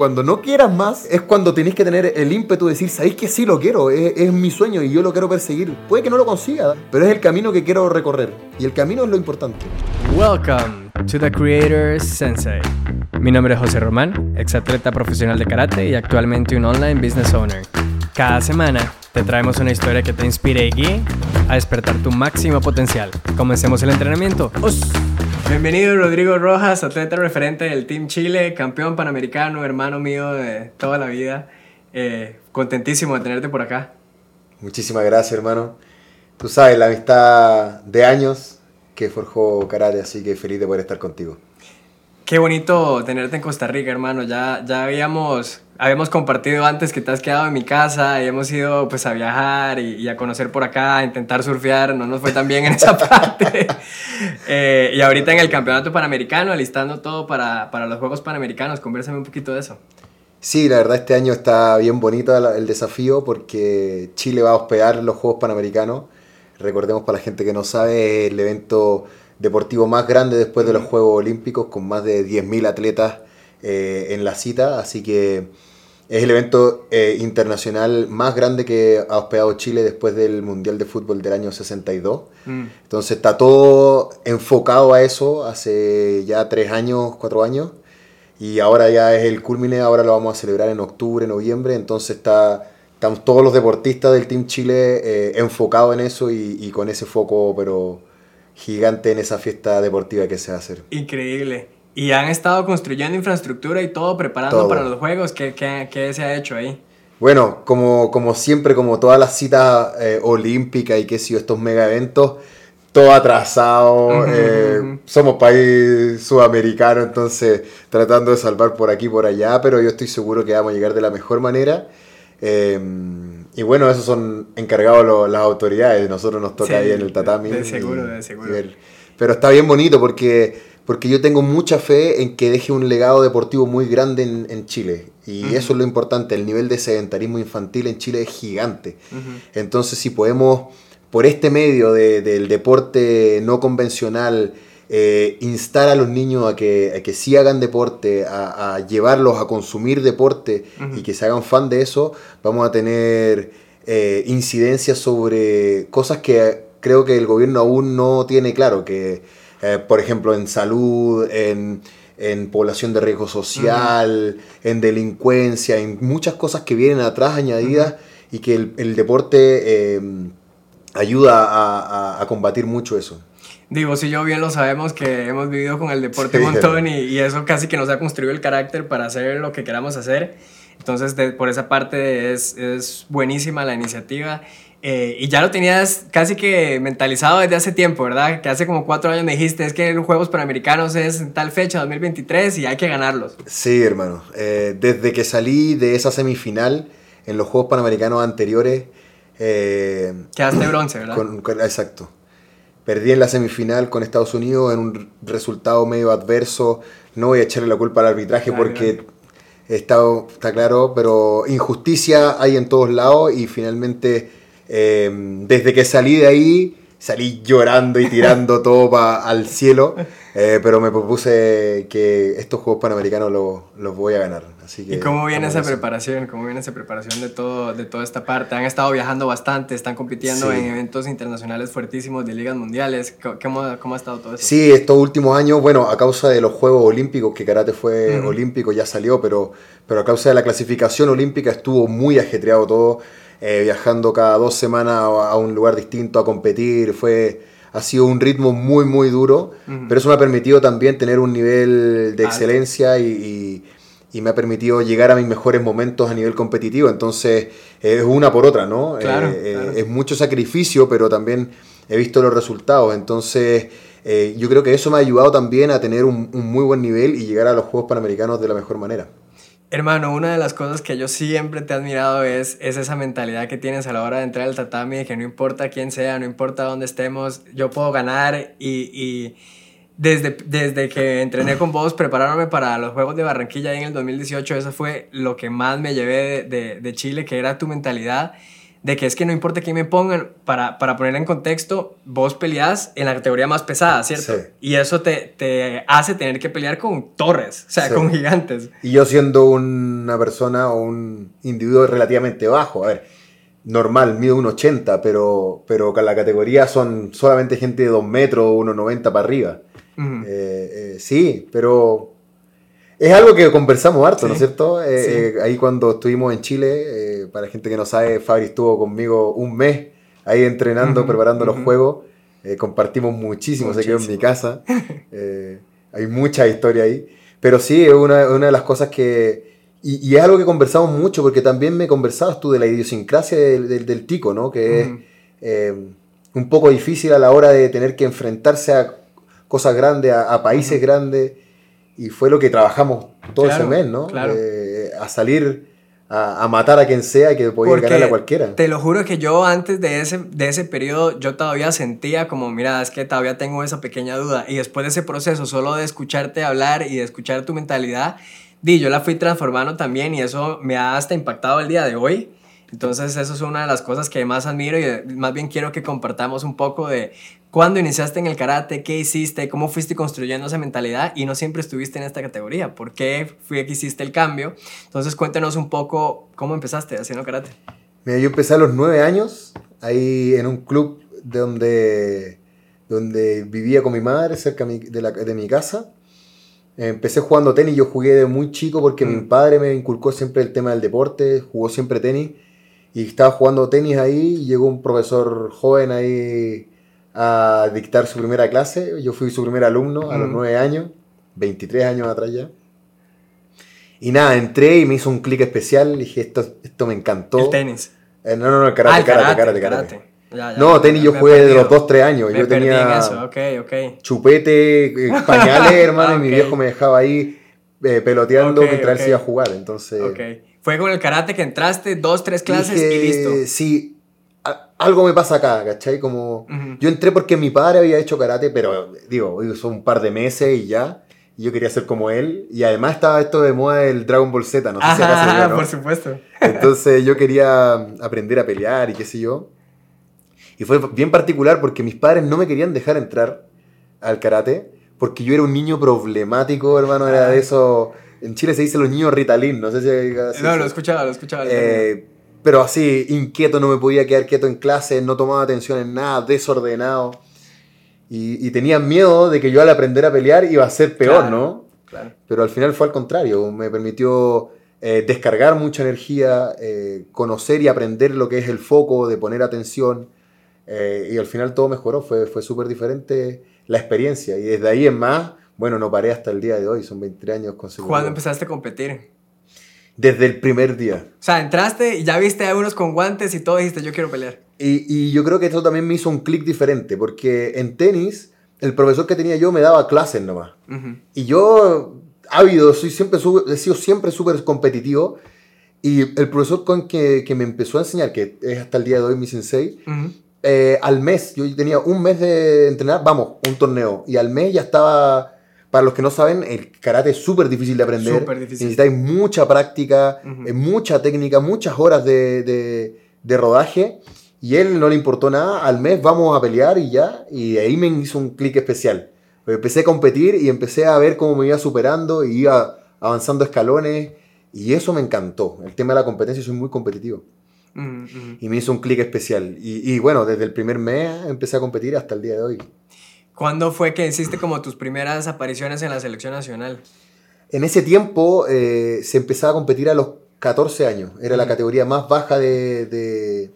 Cuando no quieras más, es cuando tenés que tener el ímpetu de decir, sabéis que sí lo quiero, es, es, mi sueño y yo lo quiero perseguir. Puede que no lo consiga, pero es el camino que quiero recorrer. Y el camino es lo importante. Welcome to the Creator Sensei. Mi nombre es José Román, exatleta profesional de karate y actualmente un online business owner. Cada semana te traemos una historia que te inspire y guíe a despertar tu máximo potencial. Comencemos el entrenamiento. ¡Os! Bienvenido Rodrigo Rojas, atleta referente del Team Chile, campeón panamericano, hermano mío de toda la vida. Eh, contentísimo de tenerte por acá. Muchísimas gracias, hermano. Tú sabes, la amistad de años que forjó karate, así que feliz de poder estar contigo. Qué bonito tenerte en Costa Rica, hermano. Ya, ya habíamos, habíamos compartido antes que te has quedado en mi casa y hemos ido pues a viajar y, y a conocer por acá, a intentar surfear. No nos fue tan bien en esa parte. eh, y ahorita en el Campeonato Panamericano, alistando todo para, para los Juegos Panamericanos. Conversame un poquito de eso. Sí, la verdad este año está bien bonito el desafío porque Chile va a hospedar los Juegos Panamericanos. Recordemos para la gente que no sabe, el evento deportivo más grande después de los Juegos Olímpicos, con más de 10.000 atletas eh, en la cita, así que es el evento eh, internacional más grande que ha hospedado Chile después del Mundial de Fútbol del año 62. Mm. Entonces está todo enfocado a eso hace ya tres años, cuatro años, y ahora ya es el culmine, ahora lo vamos a celebrar en octubre, noviembre, entonces está... Estamos todos los deportistas del Team Chile eh, enfocados en eso y, y con ese foco, pero gigante en esa fiesta deportiva que se va a hacer. Increíble. Y han estado construyendo infraestructura y todo, preparando todo. para los juegos. ¿Qué, ¿Qué, qué, se ha hecho ahí? Bueno, como, como siempre, como todas las citas eh, olímpicas y qué sé yo, estos mega eventos, todo atrasado. Eh. Somos país sudamericano, entonces tratando de salvar por aquí y por allá, pero yo estoy seguro que vamos a llegar de la mejor manera. Eh, y bueno, esos son encargados lo, las autoridades, nosotros nos toca sí, ahí en el tatami. De seguro, y, de seguro. Pero está bien bonito porque, porque yo tengo mucha fe en que deje un legado deportivo muy grande en, en Chile. Y uh -huh. eso es lo importante, el nivel de sedentarismo infantil en Chile es gigante. Uh -huh. Entonces si podemos, por este medio de, del deporte no convencional, eh, instar a los niños a que, a que sí hagan deporte, a, a llevarlos a consumir deporte uh -huh. y que se hagan fan de eso, vamos a tener eh, incidencias sobre cosas que creo que el gobierno aún no tiene claro, que eh, por ejemplo en salud, en, en población de riesgo social, uh -huh. en delincuencia, en muchas cosas que vienen atrás añadidas uh -huh. y que el, el deporte eh, ayuda a, a, a combatir mucho eso. Digo, si yo bien lo sabemos que hemos vivido con el deporte sí, un montón y, y, eso casi que nos ha construido el carácter para hacer lo que queramos hacer. Entonces, de, por esa parte es, es buenísima la iniciativa. Eh, y ya lo tenías casi que mentalizado desde hace tiempo, ¿verdad? Que hace como cuatro años me dijiste, es que los Juegos Panamericanos es en tal fecha, 2023, y hay que ganarlos. Sí, hermano. Eh, desde que salí de esa semifinal en los Juegos Panamericanos anteriores... Eh, Quedaste bronce, ¿verdad? Con, con, exacto. Perdí en la semifinal con Estados Unidos en un resultado medio adverso. No voy a echarle la culpa al arbitraje claro, porque claro. Está, está claro, pero injusticia hay en todos lados y finalmente eh, desde que salí de ahí salí llorando y tirando todo pa, al cielo, eh, pero me propuse que estos Juegos Panamericanos los, los voy a ganar. Así que, ¿Y cómo viene esa eso. preparación? ¿Cómo viene esa preparación de, todo, de toda esta parte? Han estado viajando bastante, están compitiendo sí. en eventos internacionales fuertísimos de ligas mundiales. ¿Cómo, ¿Cómo, ha estado todo eso? Sí, estos últimos años, bueno, a causa de los Juegos Olímpicos, que karate fue uh -huh. olímpico, ya salió, pero, pero a causa de la clasificación olímpica estuvo muy ajetreado todo eh, viajando cada dos semanas a un lugar distinto a competir. Fue, ha sido un ritmo muy, muy duro, uh -huh. pero eso me ha permitido también tener un nivel de excelencia y, y, y, me ha permitido llegar a mis mejores momentos a nivel competitivo. Entonces, eh, es una por otra, ¿no? Claro, eh, claro. Es mucho sacrificio, pero también he visto los resultados. Entonces, eh, yo creo que eso me ha ayudado también a tener un, un muy buen nivel y llegar a los Juegos Panamericanos de la mejor manera. Hermano, una de las cosas que yo siempre te he admirado es, es esa mentalidad que tienes a la hora de entrar al tatami, de que no importa quién sea, no importa dónde estemos, yo puedo ganar y, y desde, desde que entrené con vos preparándome para los Juegos de Barranquilla en el 2018, eso fue lo que más me llevé de, de, de Chile, que era tu mentalidad de que es que no importa quién me pongan, para, para poner en contexto, vos peleás en la categoría más pesada, ¿cierto? Sí. Y eso te, te hace tener que pelear con torres, o sea, Sí. con gigantes. Y yo siendo una persona o un individuo relativamente bajo, a ver, normal, mido un 80, pero, pero con la categoría son solamente gente de 2 metros, 1,90 para arriba. Eh, eh, sí, pero es algo que conversamos harto, ¿no es cierto? Eh, sí. eh, ahí cuando estuvimos en Chile, eh, para gente que no sabe, Fabri estuvo conmigo un mes ahí entrenando, preparando los juegos. Compartimos muchísimo, se quedó en mi casa. Hay mucha historia ahí. Pero sí, es una, una de las cosas que... Y, y es algo que conversamos mucho, porque también me conversabas tú de la idiosincrasia del, del- del tico, ¿no? Que es un poco difícil a la hora de tener que enfrentarse a cosas grandes, a, a países grandes, y fue lo que trabajamos todo Claro, ese mes, ¿no? claro. Eh, a salir a, a matar a quien sea que podía Porque ganarle a cualquiera. Te lo juro que yo antes de ese, de ese periodo yo todavía sentía como, mira, es que todavía tengo esa pequeña duda. Y después de ese proceso, solo de escucharte hablar y de escuchar tu mentalidad, di, yo la fui transformando también y eso me ha hasta impactado el día de hoy. Entonces eso es una de las cosas que más admiro y eh, más bien quiero que compartamos un poco de cuándo iniciaste en el karate, qué hiciste, cómo fuiste construyendo esa mentalidad y no siempre estuviste en esta categoría. ¿Por qué fue que hiciste el cambio? Entonces cuéntanos un poco cómo empezaste haciendo karate. Mira, yo empecé a los nueve años, ahí en un club donde, donde vivía con mi madre, cerca de, la- de mi casa. Empecé jugando tenis, yo jugué de muy chico porque Mm. mi padre me inculcó siempre el tema del deporte, jugó siempre tenis. Y estaba jugando tenis ahí y llegó un profesor joven ahí a dictar su primera clase. Yo fui su primer alumno a los Mm. nueve años, 23 años atrás ya. Y nada, entré y me hizo un clic especial. y Dije, esto, esto me encantó. El tenis. Eh, no, no, no, karate, Ah, el karate, karate, karate. Ya, ya, No, tenis yo jugué de los 2, 3 años. Me yo perdí tenía en eso, chupete, eh, pañales, hermano, Ah, y mi viejo me dejaba ahí eh, peloteando mientras él se iba a jugar. Entonces. Fue con el karate que entraste, dos, tres clases dije, y listo. Sí, a- algo me pasa acá, ¿cachai? Como, yo entré porque mi padre había hecho karate, pero digo, son un par de meses y ya. Y yo quería ser como él. Y además estaba esto de moda del Dragon Ball Z, no sé si acá se vio, ¿no? por supuesto. Entonces yo quería aprender a pelear y qué sé yo. Y fue bien particular porque mis padres no me querían dejar entrar al karate porque yo era un niño problemático, hermano, era de eso. En Chile se dice los niños Ritalin, no sé si... así no, lo escuchaba, lo escuchaba. eh, pero así, inquieto, no me podía quedar quieto en clase, no tomaba atención en nada, desordenado. Y, y tenía miedo de que yo al aprender a pelear iba a ser peor, Claro. ¿no? Claro. Pero al final fue al contrario, me permitió eh, descargar mucha energía, eh, conocer y aprender lo que es el foco, de poner atención, eh, y al final todo mejoró, fue, fue súper diferente la experiencia, y desde ahí en más, bueno, no paré hasta el día de hoy, son 23 años consecutivos. ¿Cuándo empezaste a competir? Desde el primer día. O sea, entraste y ya viste a unos con guantes y todo dijiste, yo quiero pelear. Y, y yo creo que eso también me hizo un clic diferente, porque en tenis, el profesor que tenía yo me daba clases nomás. Ujú. Y yo, ávido, soy siempre, he sido siempre súper competitivo. Y el profesor con que, que me empezó a enseñar, que es hasta el día de hoy mi sensei, Ujú. eh, al mes, yo tenía un mes de entrenar, vamos, un torneo. Y al mes ya estaba, para los que no saben, el karate es súper difícil de aprender. Súper difícil. Necesitáis mucha práctica, eh, mucha técnica, muchas horas de, de- de rodaje. Y él no le importó nada, al mes vamos a pelear y ya. Y ahí me hizo un clic especial. Porque empecé a competir y empecé a ver cómo me iba superando y iba avanzando escalones. Y eso me encantó. El tema de la competencia, soy muy competitivo. Y me hizo un clic especial. Y, y bueno, desde el primer mes empecé a competir hasta el día de hoy. ¿Cuándo fue que hiciste como tus primeras apariciones en la selección nacional? En ese tiempo eh, se empezaba a competir a los 14 años. Era la categoría más baja de, de,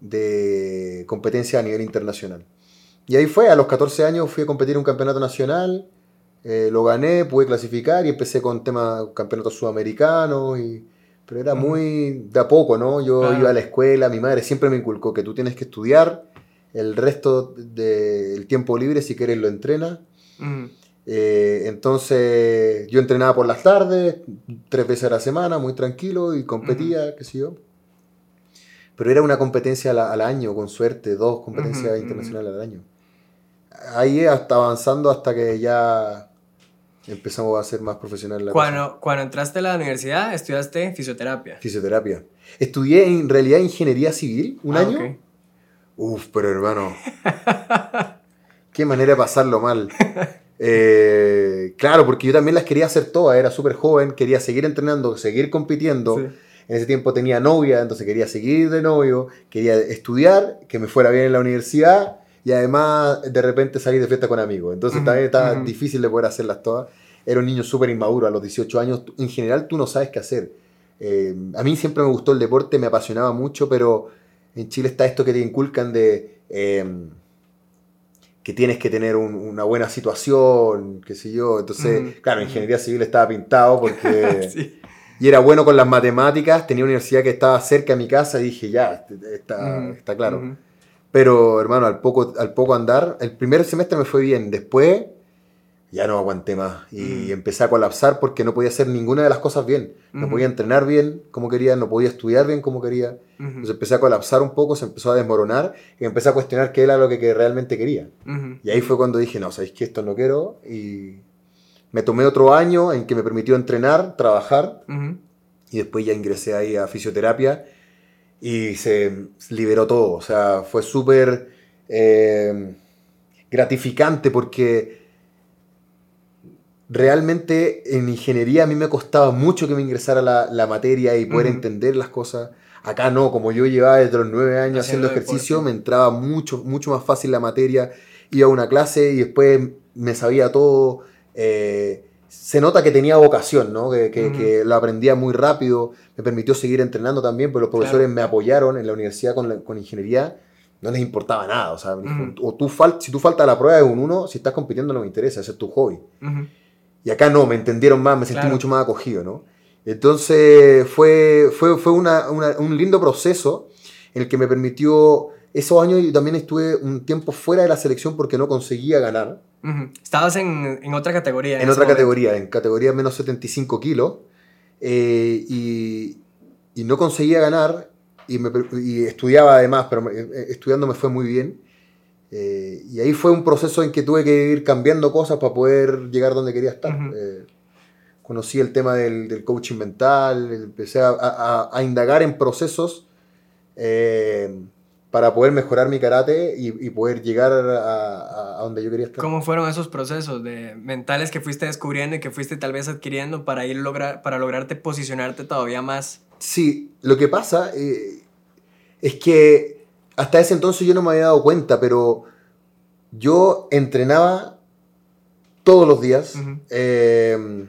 de competencia a nivel internacional. Y ahí fue, a los 14 años fui a competir un campeonato nacional, eh, lo gané, pude clasificar y empecé con temas campeonatos sudamericanos. Y, pero era muy de a poco, ¿no? Yo Claro. iba a la escuela, mi madre siempre me inculcó que tú tienes que estudiar, el resto del tiempo libre, si quieres, lo entrenas. Ujú. Eh, entonces yo entrenaba por las tardes, tres veces a la semana, muy tranquilo y competía, qué sé yo. Pero era una competencia al, al año, con suerte, dos competencias Ujú, internacionales al año. Ahí hasta avanzando hasta que ya empezamos a ser más profesional. La cuando, cuando entraste a la universidad, estudiaste fisioterapia. Fisioterapia. Estudié en realidad ingeniería civil un ah, año. Uf, pero hermano. qué manera de pasarlo mal. Eh, claro, porque yo también las quería hacer todas, era súper joven, quería seguir entrenando, seguir compitiendo. En ese tiempo tenía novia, entonces quería seguir de novio, quería estudiar, que me fuera bien en la universidad y además de repente salir de fiesta con amigos. Entonces también estaba difícil de poder hacerlas todas. Era un niño súper inmaduro a los 18 años. En general tú no sabes qué hacer. Eh, a mí siempre me gustó el deporte, me apasionaba mucho, pero en Chile está esto que te inculcan de... Em, que tienes que tener una buena situación, qué sé yo. Entonces, claro, ingeniería civil estaba pintado porque... Y era bueno con las matemáticas, tenía una universidad que estaba cerca de mi casa y dije, ya, está, está claro. Pero, hermano, al poco, al poco andar, el primer semestre me fue bien, después ya no aguanté más. Y empecé a colapsar porque no podía hacer ninguna de las cosas bien. No podía entrenar bien como quería, no podía estudiar bien como quería. Entonces empecé a colapsar un poco, se empezó a desmoronar y empecé a cuestionar qué era lo que, realmente quería. Y ahí fue cuando dije, no, sabéis que esto no quiero. Y me tomé otro año en que me permitió entrenar, trabajar. Y después ya ingresé ahí a fisioterapia y se liberó todo. O sea, fue súper eh, gratificante porque realmente en ingeniería a mí me costaba mucho que me ingresara la, materia y poder entender las cosas. Acá no, como yo llevaba desde los nueve años haciendo, ejercicio, me entraba mucho, mucho más fácil la materia. Iba a una clase y después me sabía todo. Eh, se nota que tenía vocación, ¿no? Que, lo aprendía muy rápido, me permitió seguir entrenando también, pero los profesores me apoyaron en la universidad con, ingeniería, no les importaba nada, o sea, o tú si tú faltas a la prueba de un uno, si estás compitiendo no me interesa, ese es tu hobby. Y acá no, me entendieron más, me sentí mucho más acogido, ¿no? Entonces fue, fue, fue un lindo proceso en el que me permitió, esos años yo también estuve un tiempo fuera de la selección porque no conseguía ganar. Estabas en, en, otra categoría. En, otra categoría, en categoría menos 75 kilos. Eh, y, y, no conseguía ganar y, me, y, estudiaba además, pero eh, estudiando me fue muy bien. Eh, y ahí fue un proceso en que tuve que ir cambiando cosas para poder llegar donde quería estar. Eh, conocí el tema del, del coaching mental, empecé a, a, a, indagar en procesos eh, para poder mejorar mi karate y, y poder llegar a, donde yo quería estar. ¿Cómo fueron esos procesos de mentales que fuiste descubriendo y que fuiste tal vez adquiriendo para ir lograr, para lograrte posicionarte todavía más? Sí, lo que pasa es que hasta ese entonces yo no me había dado cuenta, pero yo entrenaba todos los días. Em,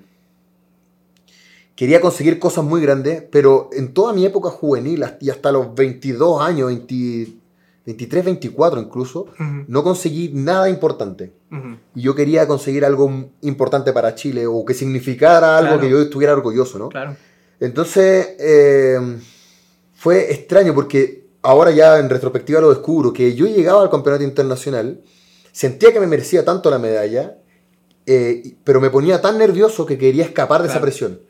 quería conseguir cosas muy grandes, pero en toda mi época juvenil y hasta los 22 años, 23, 24 incluso, no conseguí nada importante. Y yo quería conseguir algo importante para Chile o que significara algo que yo estuviera orgulloso, ¿no? Claro. Entonces, em, fue extraño porque ahora ya en retrospectiva lo descubro, que yo llegaba al campeonato internacional, sentía que me merecía tanto la medalla, eh, pero me ponía tan nervioso que quería escapar de esa presión.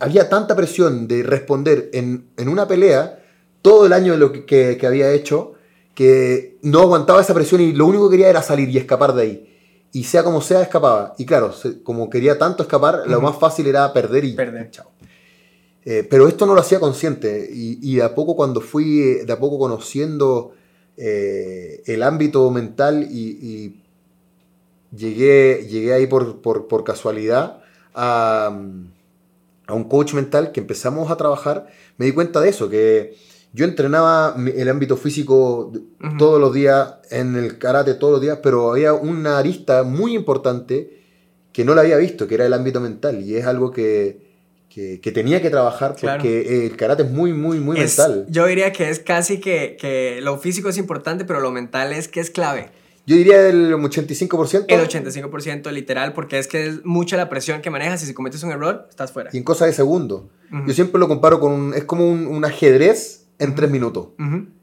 había tanta presión de responder en, una pelea todo el año de lo que, había hecho que no aguantaba esa presión y lo único que quería era salir y escapar de ahí. Y sea como sea, escapaba. Y claro, como quería tanto escapar, lo más fácil era perder y perder. Chao. Eh, pero esto no lo hacía consciente. Y, de a poco cuando fui, de a poco conociendo eh, el ámbito mental y, llegué, llegué ahí por, por, casualidad a, a, un coach mental que empezamos a trabajar, me di cuenta de eso, que yo entrenaba el ámbito físico todos los días, en el karate todos los días, pero había una arista muy importante que no la había visto, que era el ámbito mental. Y es algo que que, tenía que trabajar porque el karate es muy, muy, muy mental. Yo diría que es casi que, que, lo físico es importante, pero lo mental es que es clave. Yo diría el 85%. El 85% literal, porque es que es mucha la presión que manejas y si cometes un error, estás fuera. Y en cosas de segundo. Yo siempre lo comparo con un, es como un, ajedrez en tres minutos.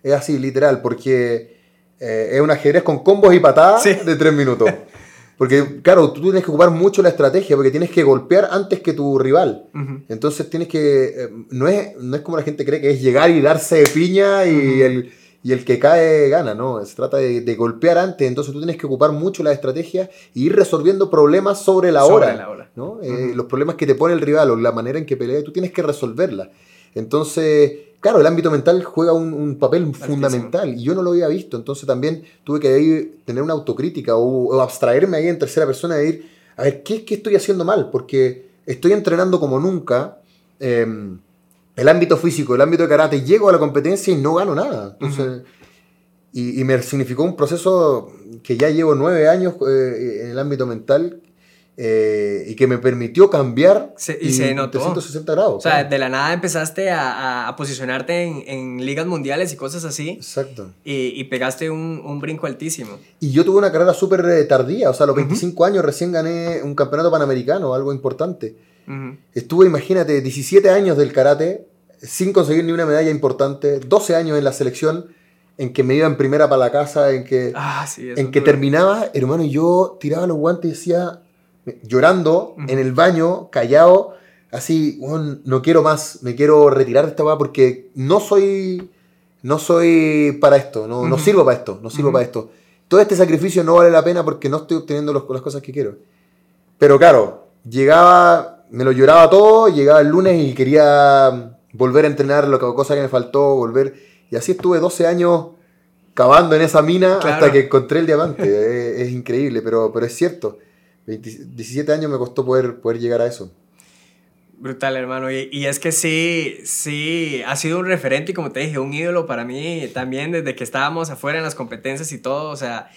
Es así, literal, porque eh, es un ajedrez con combos y patadas de tres minutos. Porque, claro, tú tienes que ocupar mucho la estrategia porque tienes que golpear antes que tu rival. Entonces tienes que. Eh, no, es, no es como la gente cree que es llegar y darse de piña y, el, y el que cae gana, ¿no? Se trata de, golpear antes, entonces tú tienes que ocupar mucho la estrategia e ir resolviendo problemas sobre la hora, ¿no? Eh, los problemas que te pone el rival o la manera en que pelea, tú tienes que resolverla. Entonces, claro, el ámbito mental juega un, papel fundamental y yo no lo había visto, entonces también tuve que ir, tener una autocrítica o, abstraerme ahí en tercera persona de ir, a ver, ¿qué, qué estoy haciendo mal? Porque estoy entrenando como nunca. Em, el ámbito físico, el ámbito de karate, llego a la competencia y no gano nada. Entonces, y, me significó un proceso que ya llevo nueve años eh, en el ámbito mental eh, y que me permitió cambiar y, se notó. 360 grados. O sea, de la nada empezaste a, a posicionarte en, en, ligas mundiales y cosas así. Exacto. Y, y pegaste un, un, brinco altísimo. Y yo tuve una carrera súper eh, tardía, o sea, a los 25 años recién gané un campeonato panamericano, algo importante. Estuve, imagínate, 17 años del karate sin conseguir ni una medalla importante, 12 años en la selección, en que me iba en primera para la casa, en que, ah, en que terminaba, hermano, y yo tiraba los guantes y decía, llorando en el baño, callado, así, no quiero más, me quiero retirar de esta weá porque no soy, no soy para esto, no, no sirvo para esto, no sirvo para esto. Todo este sacrificio no vale la pena porque no estoy obteniendo las cosas que quiero. Pero claro, llegaba me lo lloraba todo, llegaba el lunes y quería volver a entrenar lo que cosa que me faltó, volver. Y así estuve 12 años cavando en esa mina hasta que encontré el diamante. es, increíble, pero, pero es cierto. 17 años me costó poder, poder llegar a eso. Brutal, hermano. Y, y, es que sí, sí, ha sido un referente y como te dije, un ídolo para mí también desde que estábamos afuera en las competencias y todo. O sea,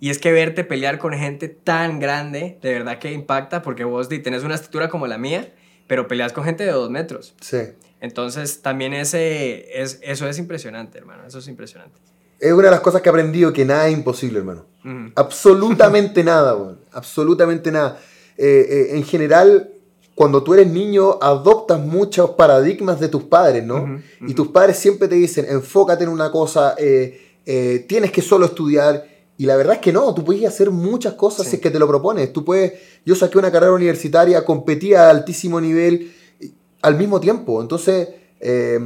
y es que verte pelear con gente tan grande, de verdad que impacta, porque vos tenés una estatura como la mía, pero peleas con gente de dos metros. Sí. Entonces, también ese, es, eso es impresionante, hermano. Eso es impresionante. Es una de las cosas que he aprendido, que nada es imposible, hermano. Absolutamente nada, bueno. Absolutamente nada. Eh, eh, en general, cuando tú eres niño, adoptas muchos paradigmas de tus padres, ¿no? Y tus padres siempre te dicen, enfócate en una cosa, eh, tienes que solo estudiar y la verdad es que no, tú puedes hacer muchas cosas si es que te lo propones. Tú puedes, yo saqué una carrera universitaria, competía a altísimo nivel al mismo tiempo. Entonces, eh,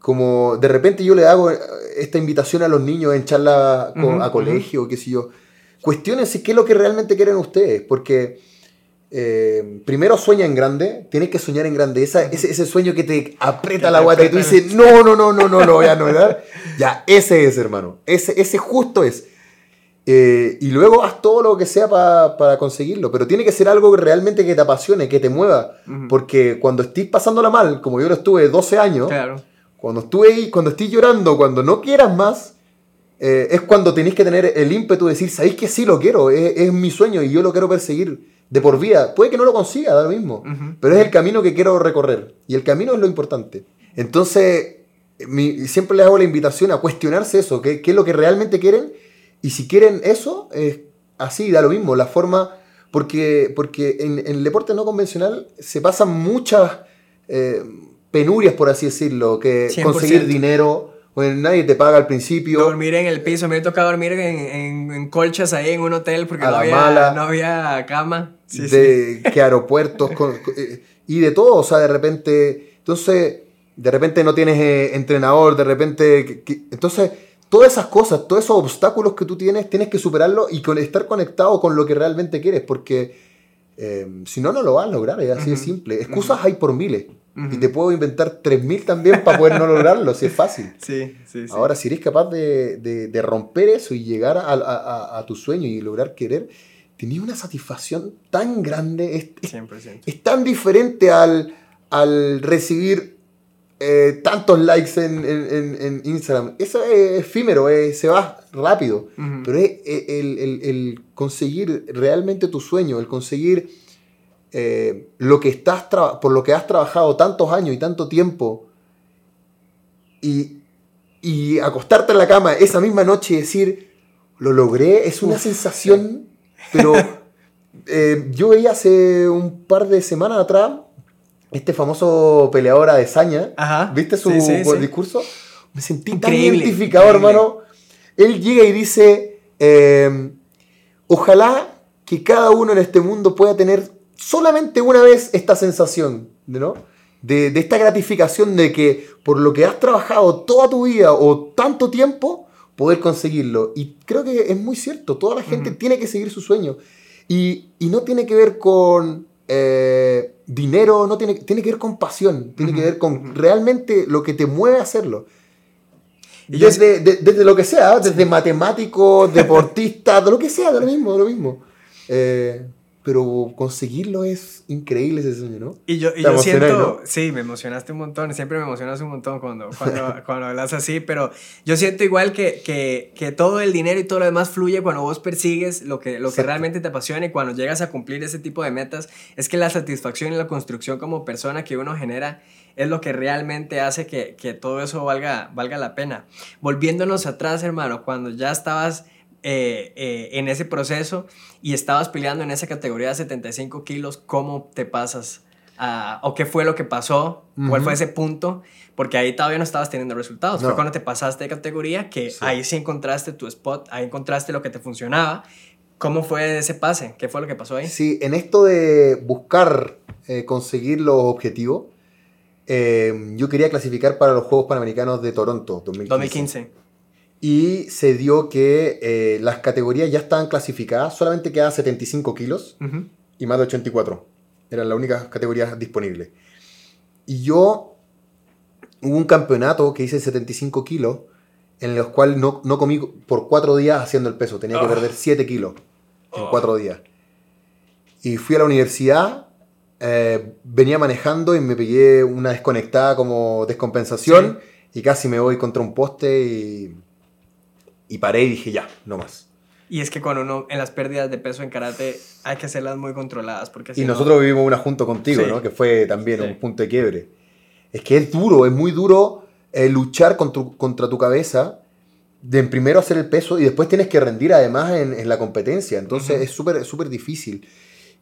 como de repente yo le hago esta invitación a los niños en charla a colegio, qué sé yo, cuestionense qué es lo que realmente quieren ustedes, porque eh, primero sueña en grande, tienes que soñar en grande, ese, ese, sueño que te aprieta la guata y tú dices, no, no, no, no, no, no, ya no, ¿verdad? Ya, ese es, hermano, ese, ese justo es. Eh, y luego haz todo lo que sea para conseguirlo. Pero tiene que ser algo que realmente que te apasione, que te mueva. Porque cuando estés pasándola mal, como yo lo estuve 12 años, cuando estuve ahí, cuando estés llorando, cuando no quieras más, eh, es cuando tenéis que tener el ímpetu de decir, sabéis que sí lo quiero, es, mi sueño y yo lo quiero perseguir de por vida. Puede que no lo consiga, da lo mismo. Pero es el camino que quiero recorrer. Y el camino es lo importante. Entonces, siempre les hago la invitación a cuestionarse eso, qué, qué es lo que realmente quieren y si quieren eso, es así, da lo mismo, la forma, porque, porque en, el deporte no convencional se pasan muchas eh, penurias, por así decirlo, que conseguir dinero, nadie te paga al principio. Dormir en el piso, me dormir en, en, colchas ahí en un hotel porque no había, no había, cama. de que aeropuertos eh, y de todo, o sea, de repente, entonces, de repente no tienes eh, entrenador, de repente, entonces todas esas cosas, todos esos obstáculos que tú tienes, tienes que superarlos y estar conectado con lo que realmente quieres, porque eh, si no, no lo vas a lograr, es así de simple. Excusas hay por miles. Y te puedo inventar 3.000 también para poder no lograrlo, si es fácil. Sí, sí, sí. Ahora, si eres capaz de, romper eso y llegar a, tu sueño y lograr querer, tenías una satisfacción tan grande. Es, 100%. es tan diferente al, al recibir eh, tantos likes en, Instagram. Eso es efímero, se va rápido. Pero es el, conseguir realmente tu sueño, el conseguir eh, lo que estás por lo que has trabajado tantos años y tanto tiempo y, acostarte en la cama esa misma noche y decir, lo logré, es una sensación, pero eh, yo veía hace un par de semanas atrás este famoso peleador Adesanya, ¿viste su discurso? Me sentí tan identificado, hermano. Él llega y dice, em, ojalá que cada uno en este mundo pueda tener solamente una vez esta sensación, ¿no? de, esta gratificación de que por lo que has trabajado toda tu vida o tanto tiempo, poder conseguirlo. Y creo que es muy cierto, toda la gente tiene que seguir su sueño. Y, no tiene que ver con eh, dinero, no tiene, tiene que ver con pasión, tiene que ver con realmente lo que te mueve a hacerlo. Desde, desde, lo que sea, desde matemático, deportista, de lo que sea, de lo mismo, de lo mismo. Eh, pero conseguirlo es increíble ese sueño, ¿no? Y yo, y yo siento, sí, me emocionaste un montón, siempre me emocionas un montón cuando, cuando, cuando hablas así, pero yo siento igual que, que, que, todo el dinero y todo lo demás fluye cuando vos persigues lo que, lo que realmente te apasiona y cuando llegas a cumplir ese tipo de metas, es que la satisfacción y la construcción como persona que uno genera es lo que realmente hace que, que todo eso valga, valga la pena. Volviéndonos atrás, hermano, cuando ya estabas eh, eh, en ese proceso y estabas peleando en esa categoría de 75 kilos, ¿cómo te pasas? ¿O qué fue lo que pasó? ¿Cuál fue ese punto? Porque ahí todavía no estabas teniendo resultados. Fue cuando te pasaste de categoría que ahí sí encontraste tu spot, ahí encontraste lo que te funcionaba. ¿Cómo fue ese pase? ¿Qué fue lo que pasó ahí? Sí, en esto de buscar eh, conseguir los objetivos, yo quería clasificar para los Juegos Panamericanos de Toronto 2015. 2015 y se dio que eh, las categorías ya estaban clasificadas, solamente quedaban 75 kilos y más de 84. Eran las únicas categorías disponibles. Y yo hubo un campeonato que hice 75 kilos, en los cuales no, no comí por cuatro días haciendo el peso. Tenía que ah. perder 7 kilos en cuatro días. Y fui a la universidad, eh, venía manejando y me pegué una desconectada como descompensación y casi me voy contra un poste y y paré y dije, ya, no más. Y es que cuando uno, en las pérdidas de peso en karate, hay que hacerlas muy controladas. Porque y nosotros vivimos una junto contigo, ¿no? Que fue también un punto de quiebre. Es que es duro, es muy duro eh, luchar contra, tu cabeza, de primero hacer el peso y después tienes que rendir además en, la competencia. Entonces es súper súper difícil.